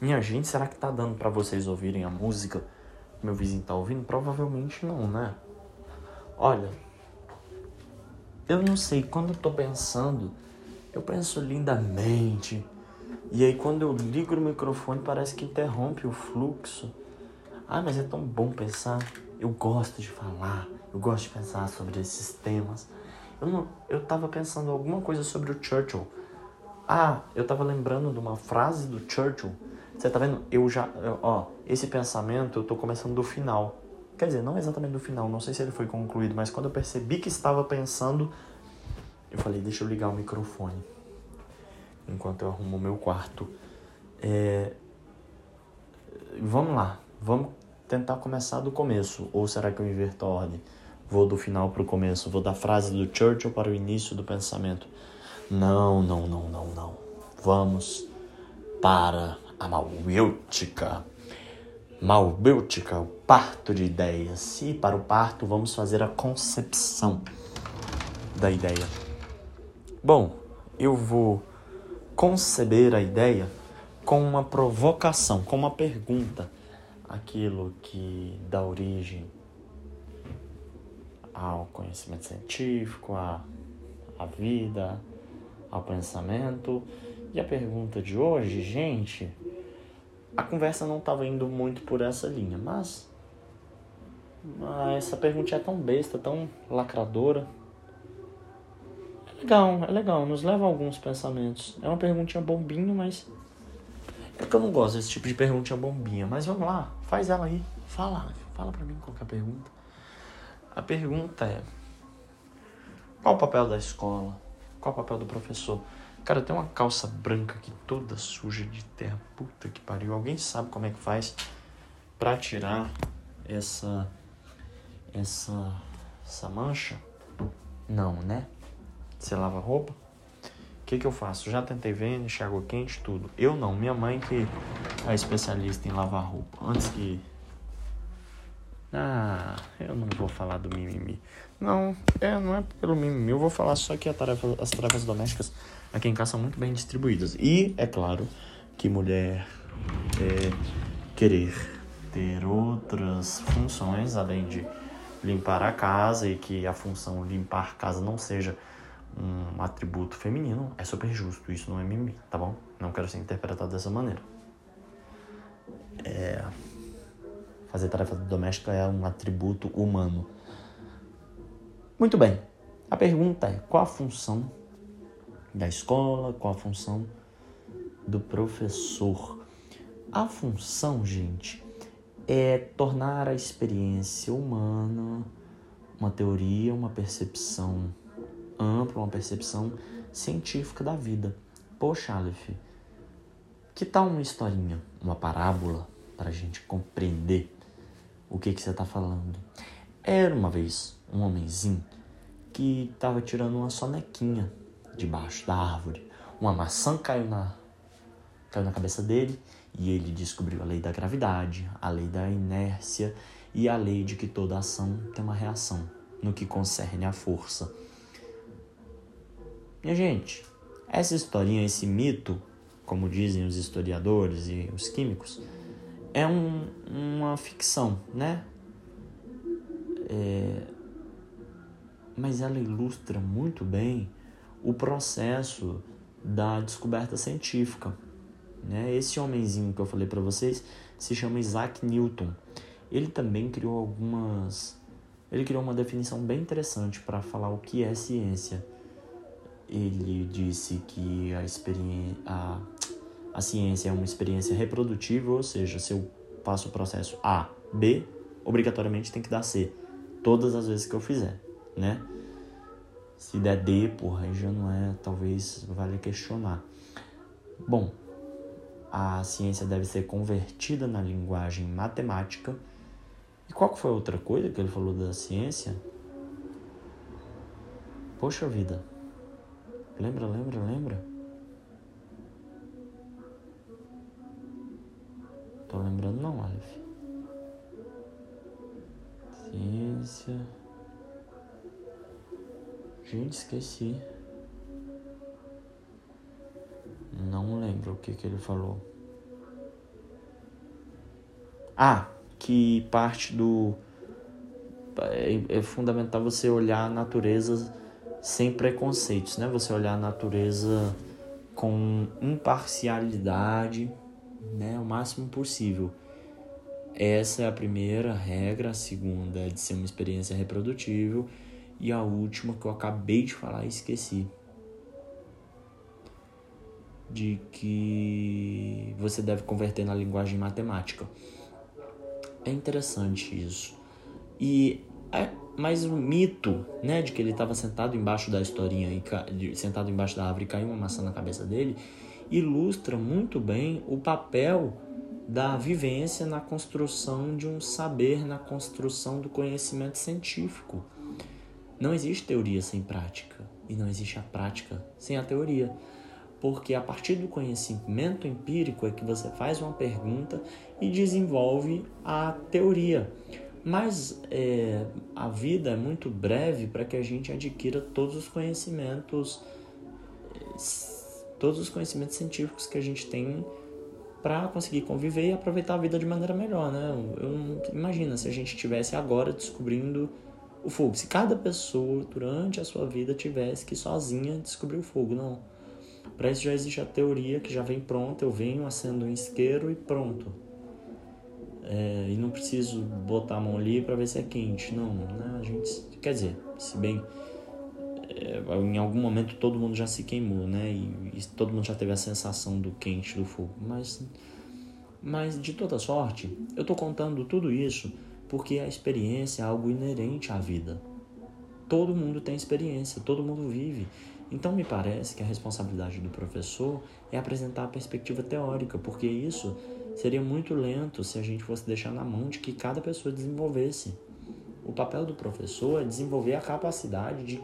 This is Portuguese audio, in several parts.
Minha gente, será que tá dando para vocês ouvirem a música? Meu vizinho tá ouvindo? Provavelmente não, né? Olha, eu não sei, quando eu tô pensando, eu penso lindamente. E aí quando eu ligo o microfone parece que interrompe o fluxo. Ah, mas é tão bom pensar. Eu gosto de falar, eu gosto de pensar sobre esses temas. Eu, não, eu tava pensando alguma coisa sobre o Churchill. Ah, eu tava lembrando de uma frase do Churchill. Você tá vendo? Eu já. Ó, esse pensamento eu tô começando do final. Quer dizer, não exatamente do final, não sei se ele foi concluído, mas quando eu percebi que estava pensando, eu falei, deixa eu ligar o microfone. Enquanto eu arrumo o meu quarto. É... Vamos lá, vamos tentar começar do começo. Ou será que eu inverto a ordem? Vou do final para o começo, vou da frase do Churchill para o início do pensamento. Não, não, não, não, não. Vamos para a malbêutica. Malbêutica, o parto de ideias. E para o parto vamos fazer a concepção da ideia. Bom, eu vou conceber a ideia com uma provocação, com uma pergunta. Aquilo que dá origem ao conhecimento científico, à, à vida, ao pensamento. E a pergunta de hoje, gente, a conversa não estava indo muito por essa linha, mas, mas essa pergunta é tão besta, tão lacradora. É legal, é legal, nos leva a alguns pensamentos. É uma perguntinha bombinha, mas. É que eu não gosto desse tipo de perguntinha bombinha, mas vamos lá, faz ela aí. Fala, fala pra mim qual a pergunta. A pergunta é: qual o papel da escola? Qual o papel do professor? Cara, tem uma calça branca aqui toda suja de terra. Puta que pariu. Alguém sabe como é que faz pra tirar essa essa essa mancha? Não, né? Você lava roupa? O que que eu faço? Já tentei encher água quente, tudo. Eu não, minha mãe que é especialista em lavar roupa. Antes que ah, eu não vou falar do mimimi. Não, é, não é pelo mimimi. Eu vou falar só que tarefa, as tarefas domésticas aqui em casa são muito bem distribuídas. E, é claro, que mulher é, querer ter outras funções além de limpar a casa e que a função limpar casa não seja um atributo feminino, é super justo. Isso não é mimimi, tá bom? Não quero ser interpretado dessa maneira. É fazer tarefa doméstica é um atributo humano. Muito bem. A pergunta é: qual a função da escola? Qual a função do professor? A função, gente, é tornar a experiência humana uma teoria, uma percepção ampla, uma percepção científica da vida. Poxa, Aleph, que tal uma historinha, uma parábola para a gente compreender o que que você está falando. Era uma vez um homenzinho que estava tirando uma sonequinha debaixo da árvore. Uma maçã caiu na, caiu na cabeça dele e ele descobriu a lei da gravidade, a lei da inércia e a lei de que toda ação tem uma reação no que concerne à força. Minha gente, essa historinha, esse mito, como dizem os historiadores e os químicos, é um, uma ficção, né? É, mas ela ilustra muito bem o processo da descoberta científica. Né? Esse homenzinho que eu falei para vocês se chama Isaac Newton. Ele também criou algumas. Ele criou uma definição bem interessante para falar o que é ciência. Ele disse que a experiência. A a ciência é uma experiência reprodutível, ou seja, se eu faço o processo A, B, obrigatoriamente tem que dar C. Todas as vezes que eu fizer, né? Se der D, porra, aí já não é, talvez vale questionar. Bom, a ciência deve ser convertida na linguagem matemática. E qual foi a outra coisa que ele falou da ciência? Poxa vida. Lembra, lembra, lembra? Tô lembrando não, Aleph. Ciência. Gente, esqueci. Não lembro o que, que ele falou. Ah, que parte do. É, é fundamental você olhar a natureza sem preconceitos, né? Você olhar a natureza com imparcialidade, né? O máximo possível. Essa é a primeira regra, a segunda é de ser uma experiência reprodutível e a última que eu acabei de falar e esqueci. De que você deve converter na linguagem matemática. É interessante isso. E é, mas o mito, né, de que ele estava sentado embaixo da historinha e sentado embaixo da árvore e caiu uma maçã na cabeça dele, ilustra muito bem o papel da vivência na construção de um saber, na construção do conhecimento científico. Não existe teoria sem prática e não existe a prática sem a teoria porque a partir do conhecimento empírico é que você faz uma pergunta e desenvolve a teoria. Mas é, a vida é muito breve para que a gente adquira todos os conhecimentos, todos os conhecimentos científicos que a gente tem para conseguir conviver e aproveitar a vida de maneira melhor, né? Eu, imagina se a gente estivesse agora descobrindo o fogo. Se cada pessoa durante a sua vida tivesse que sozinha descobrir o fogo, não para isso já existe a teoria que já vem pronta, eu venho, acendo um isqueiro e pronto. É, e não preciso botar a mão ali para ver se é quente, não. Né? A gente, quer dizer, se bem é, em algum momento todo mundo já se queimou, né? E, e, todo mundo já teve a sensação do quente do fogo. Mas, mas de toda sorte, eu estou contando tudo isso porque a experiência é algo inerente à vida. Todo mundo tem experiência, todo mundo vive. Então, me parece que a responsabilidade do professor é apresentar a perspectiva teórica, porque isso seria muito lento se a gente fosse deixar na mão de que cada pessoa desenvolvesse. O papel do professor é desenvolver a capacidade de,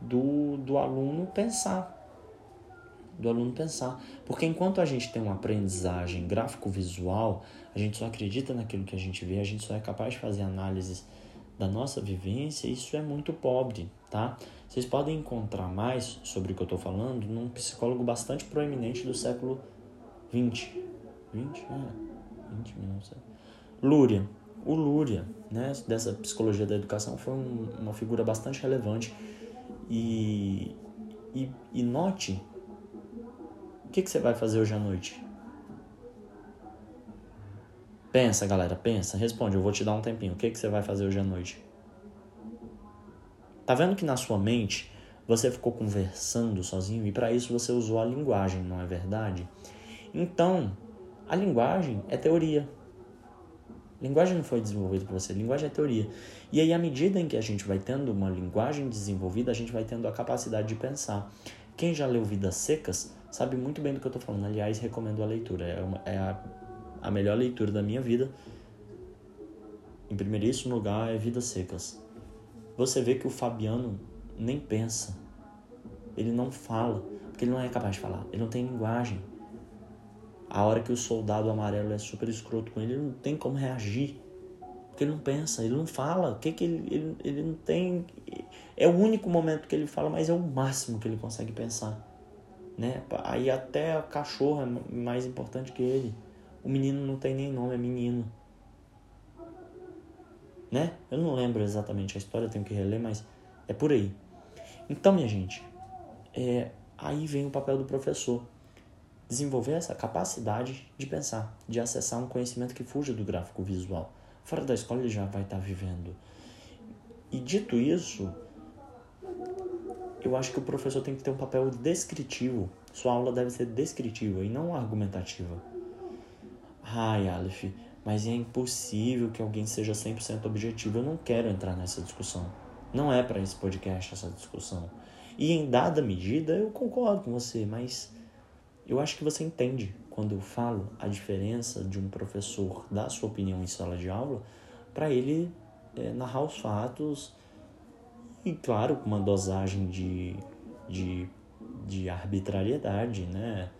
do, do aluno pensar. Do aluno pensar. Porque enquanto a gente tem uma aprendizagem gráfico-visual, a gente só acredita naquilo que a gente vê, a gente só é capaz de fazer análises da nossa vivência, isso é muito pobre, tá? Vocês podem encontrar mais sobre o que eu estou falando num psicólogo bastante proeminente do século 20. 20? É, 20 minutos. Lúria. O Lúria, né, dessa psicologia da educação, foi um, uma figura bastante relevante. E, e, e note que, que você vai fazer hoje à noite. Pensa, galera, pensa, responde. Eu vou te dar um tempinho. O que, que você vai fazer hoje à noite? Tá vendo que na sua mente você ficou conversando sozinho e para isso você usou a linguagem, não é verdade? Então, a linguagem é teoria. Linguagem não foi desenvolvida por você, linguagem é teoria. E aí, à medida em que a gente vai tendo uma linguagem desenvolvida, a gente vai tendo a capacidade de pensar. Quem já leu Vidas Secas sabe muito bem do que eu estou falando. Aliás, recomendo a leitura. É, uma, é a, a melhor leitura da minha vida. Em primeiríssimo lugar, é Vidas Secas. Você vê que o Fabiano nem pensa. Ele não fala, porque ele não é capaz de falar. Ele não tem linguagem. A hora que o soldado amarelo é super escroto com ele, ele não tem como reagir. Porque ele não pensa, ele não fala. O que que ele, ele, ele não tem. É o único momento que ele fala, mas é o máximo que ele consegue pensar. Né? Aí até a cachorra é mais importante que ele. O menino não tem nem nome, é menino né? Eu não lembro exatamente a história, tenho que reler, mas é por aí. Então, minha gente, é, aí vem o papel do professor. Desenvolver essa capacidade de pensar, de acessar um conhecimento que fuja do gráfico visual. Fora da escola ele já vai estar vivendo. E dito isso, eu acho que o professor tem que ter um papel descritivo. Sua aula deve ser descritiva e não argumentativa. Ai, Aleph, mas é impossível que alguém seja 100% objetivo. Eu não quero entrar nessa discussão. Não é para esse podcast essa discussão. E em dada medida eu concordo com você, mas eu acho que você entende quando eu falo a diferença de um professor dar sua opinião em sala de aula para ele é, narrar os fatos e, claro, uma dosagem de, de, de arbitrariedade, né?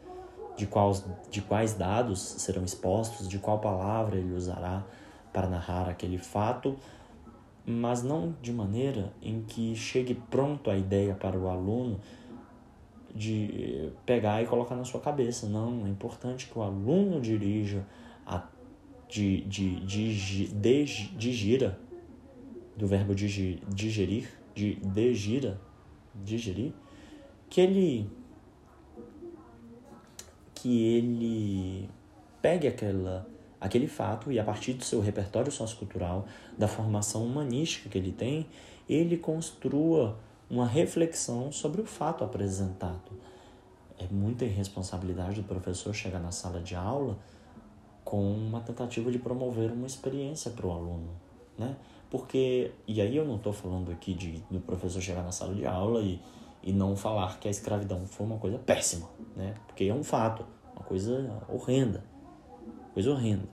de quais, de quais dados serão expostos, de qual palavra ele usará para narrar aquele fato, mas não de maneira em que chegue pronto a ideia para o aluno de pegar e colocar na sua cabeça. Não, é importante que o aluno dirija a de, de, de, de, de gira, do verbo digerir, de degira, digerir, que ele que ele pegue aquela, aquele fato e a partir do seu repertório sociocultural, da formação humanística que ele tem, ele construa uma reflexão sobre o fato apresentado. É muita irresponsabilidade do professor chegar na sala de aula com uma tentativa de promover uma experiência para o aluno, né? Porque, e aí eu não estou falando aqui de, do professor chegar na sala de aula e, e não falar que a escravidão foi uma coisa péssima, né? Porque é um fato, uma coisa horrenda, coisa horrenda.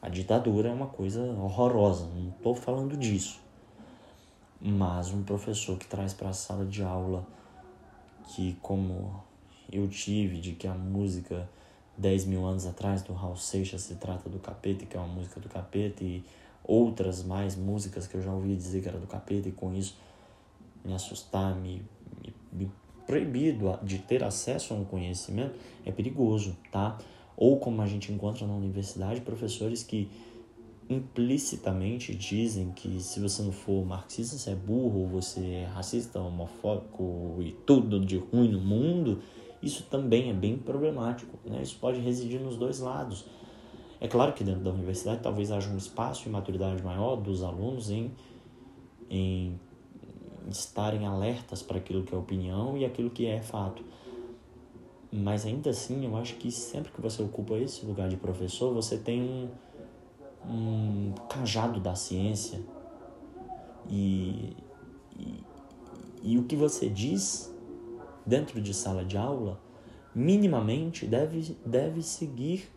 A ditadura é uma coisa horrorosa, não estou falando disso. Mas um professor que traz para a sala de aula que, como eu tive, de que a música 10 mil anos atrás do Raul Seixas se trata do capeta, que é uma música do capeta, e outras mais músicas que eu já ouvi dizer que era do capeta, e com isso me assustar, me, me, me proibido de ter acesso a um conhecimento, é perigoso, tá? Ou como a gente encontra na universidade, professores que implicitamente dizem que se você não for marxista, você é burro, você é racista, homofóbico e tudo de ruim no mundo, isso também é bem problemático. Né? Isso pode residir nos dois lados. É claro que dentro da universidade talvez haja um espaço e maturidade maior dos alunos em, em estarem alertas para aquilo que é opinião e aquilo que é fato. Mas ainda assim, eu acho que sempre que você ocupa esse lugar de professor, você tem um, um cajado da ciência. E, e, e o que você diz dentro de sala de aula, minimamente deve, deve seguir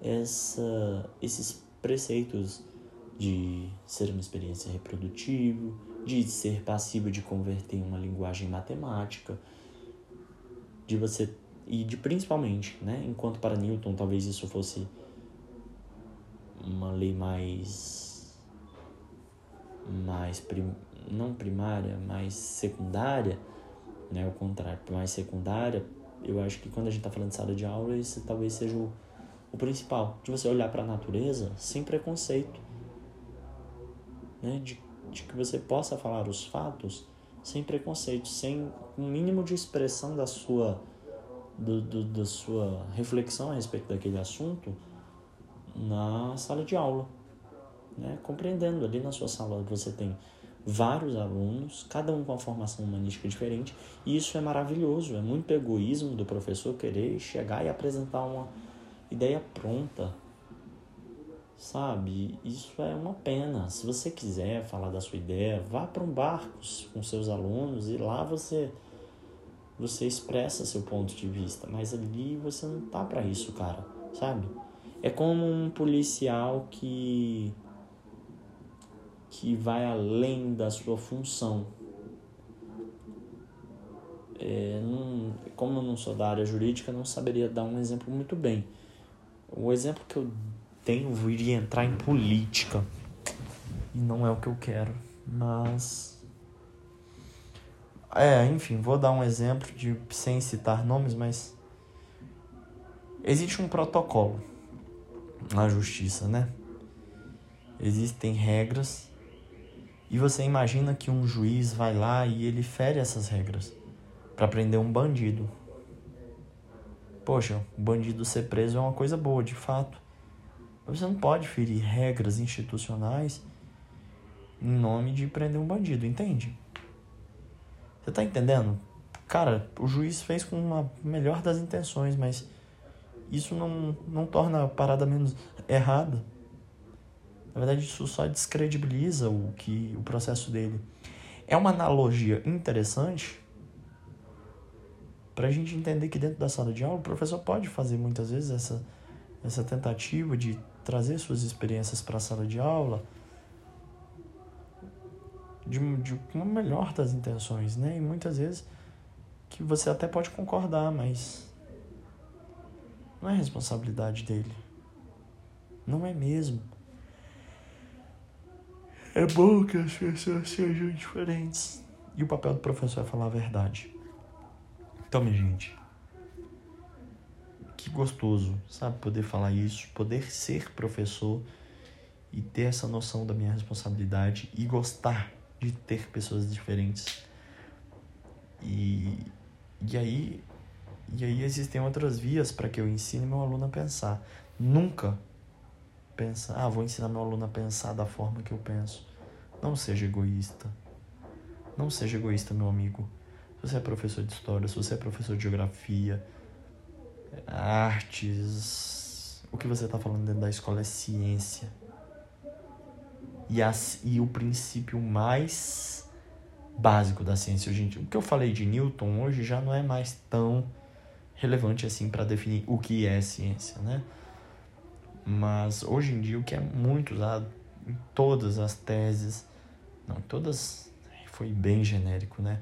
essa, esses preceitos de ser uma experiência reprodutiva, de ser passivo de converter em uma linguagem matemática, de você e de principalmente, né, enquanto para Newton talvez isso fosse uma lei mais mais prim, não primária, mais secundária, né? O contrário, mais secundária, eu acho que quando a gente está falando de sala de aula, isso talvez seja o, o principal, de você olhar para a natureza sem preconceito, né? De, de que você possa falar os fatos sem preconceito, sem um mínimo de expressão da sua do, do, da sua reflexão a respeito daquele assunto na sala de aula, né? Compreendendo ali na sua sala você tem vários alunos, cada um com uma formação humanística diferente, e isso é maravilhoso, é muito egoísmo do professor querer chegar e apresentar uma ideia pronta. Sabe? Isso é uma pena. Se você quiser falar da sua ideia, vá para um barco com seus alunos e lá você você expressa seu ponto de vista, mas ali você não tá para isso, cara, sabe? É como um policial que que vai além da sua função. É, não, como eu não sou da área jurídica, não saberia dar um exemplo muito bem. O exemplo que eu tenho iria entrar em política. E não é o que eu quero. Mas. É, enfim, vou dar um exemplo de sem citar nomes, mas. Existe um protocolo na justiça, né? Existem regras e você imagina que um juiz vai lá e ele fere essas regras para prender um bandido. Poxa, o bandido ser preso é uma coisa boa, de fato. Mas você não pode ferir regras institucionais em nome de prender um bandido, entende? Você tá entendendo? Cara, o juiz fez com uma melhor das intenções, mas isso não, não torna a parada menos errada. Na verdade, isso só descredibiliza o que o processo dele. É uma analogia interessante para a gente entender que dentro da sala de aula o professor pode fazer muitas vezes essa, essa tentativa de trazer suas experiências para a sala de aula de, de uma melhor das intenções, né? E muitas vezes que você até pode concordar, mas não é responsabilidade dele. Não é mesmo. É bom que as pessoas sejam diferentes. E o papel do professor é falar a verdade. Então, minha gente, que gostoso, sabe? Poder falar isso, poder ser professor e ter essa noção da minha responsabilidade e gostar de ter pessoas diferentes. E, e aí e aí existem outras vias para que eu ensine meu aluno a pensar. Nunca pensa, ah, vou ensinar meu aluno a pensar da forma que eu penso. Não seja egoísta. Não seja egoísta, meu amigo. Se você é professor de história, se você é professor de geografia, artes, o que você está falando dentro da escola é ciência. E, as, e o princípio mais básico da ciência hoje em dia. O que eu falei de Newton hoje já não é mais tão relevante assim para definir o que é ciência, né? Mas hoje em dia o que é muito usado em todas as teses, não, todas foi bem genérico, né?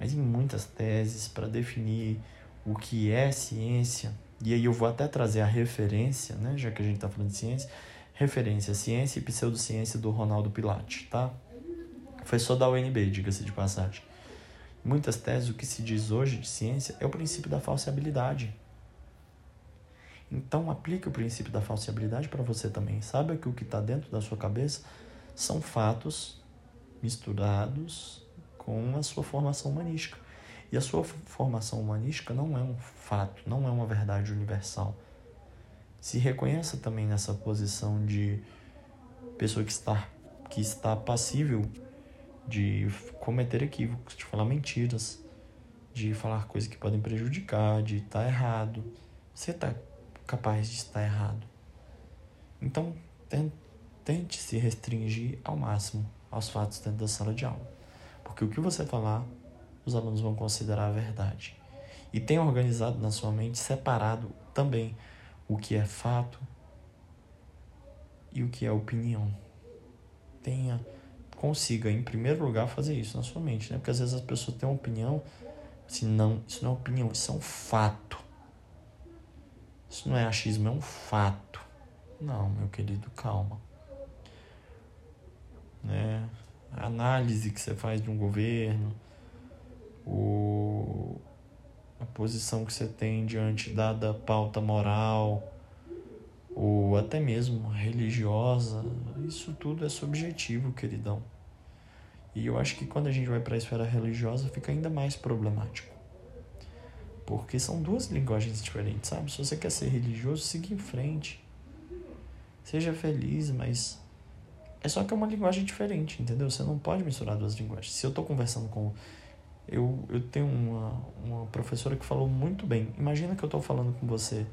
Mas em muitas teses para definir o que é ciência, e aí eu vou até trazer a referência, né, já que a gente está falando de ciência, referência ciência e pseudociência do Ronaldo Pilate, tá? Foi só da UNB, diga-se de passagem muitas teses, o que se diz hoje de ciência é o princípio da falseabilidade. Então, aplique o princípio da falseabilidade para você também. Saiba que o que está dentro da sua cabeça são fatos misturados com a sua formação humanística. E a sua formação humanística não é um fato, não é uma verdade universal. Se reconheça também nessa posição de pessoa que está, que está passível de cometer equívocos, de falar mentiras, de falar coisas que podem prejudicar, de estar errado. Você está capaz de estar errado. Então, tente se restringir ao máximo aos fatos dentro da sala de aula. Porque o que você falar, os alunos vão considerar a verdade. E tenha organizado na sua mente, separado também o que é fato e o que é opinião. Tenha consiga, em primeiro lugar, fazer isso na sua mente, né? Porque às vezes as pessoas têm uma opinião, assim, não, isso não é opinião, isso é um fato. Isso não é achismo, é um fato. Não, meu querido, calma. Né? A análise que você faz de um governo, o, a posição que você tem diante da pauta moral, ou até mesmo religiosa, isso tudo é subjetivo, queridão. E eu acho que quando a gente vai para a esfera religiosa fica ainda mais problemático. Porque são duas linguagens diferentes, sabe? Se você quer ser religioso, siga em frente. Seja feliz, mas é só que é uma linguagem diferente, entendeu? Você não pode misturar duas linguagens. Se eu estou conversando com. Eu, eu tenho uma, uma professora que falou muito bem. Imagina que eu estou falando com você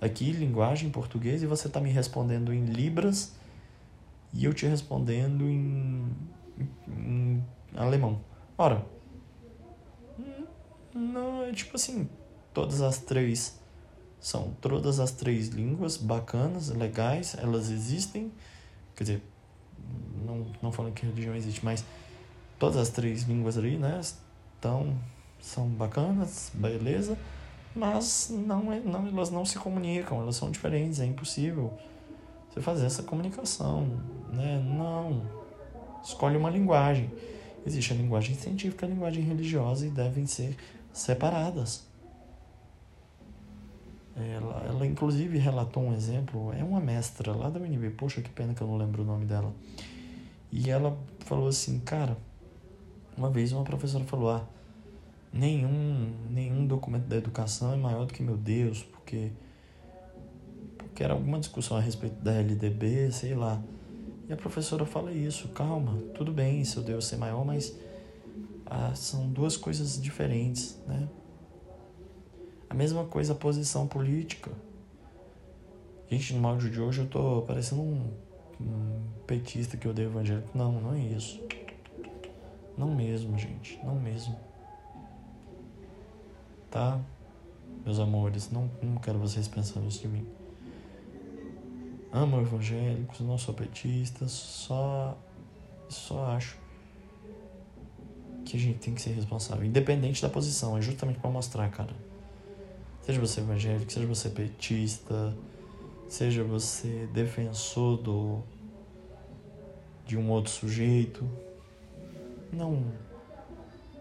aqui, linguagem português, e você está me respondendo em Libras e eu te respondendo em, em alemão. Ora, não, é tipo assim, todas as três são todas as três línguas bacanas, legais, elas existem. Quer dizer, não, não falando que religião existe, mas todas as três línguas ali, né, estão, são bacanas, beleza mas não, é, não, elas não se comunicam, elas são diferentes, é impossível você fazer essa comunicação, né? Não. Escolhe uma linguagem. Existe a linguagem científica e a linguagem religiosa e devem ser separadas. Ela, ela inclusive relatou um exemplo, é uma mestra lá da UNB, poxa, que pena que eu não lembro o nome dela. E ela falou assim, cara, uma vez uma professora falou, ah, nenhum, nenhum documento da educação é maior do que meu Deus, porque, porque era alguma discussão a respeito da LDB, sei lá. E a professora fala isso, calma, tudo bem seu Deus ser maior, mas ah, são duas coisas diferentes, né? A mesma coisa a posição política. Gente, no áudio de hoje eu tô parecendo um, um petista que odeia evangélico. Não, não é isso. Não mesmo, gente, não mesmo tá? Meus amores, não, não quero vocês pensando isso de mim. Amo evangélicos, não sou petista, só, só acho que a gente tem que ser responsável, independente da posição, é justamente para mostrar, cara. Seja você evangélico, seja você petista, seja você defensor do, de um outro sujeito, não,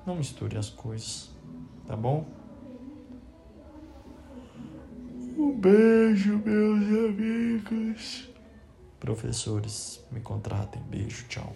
não misture as coisas, tá bom? Um beijo, meus amigos. Professores, me contratem. Beijo, tchau.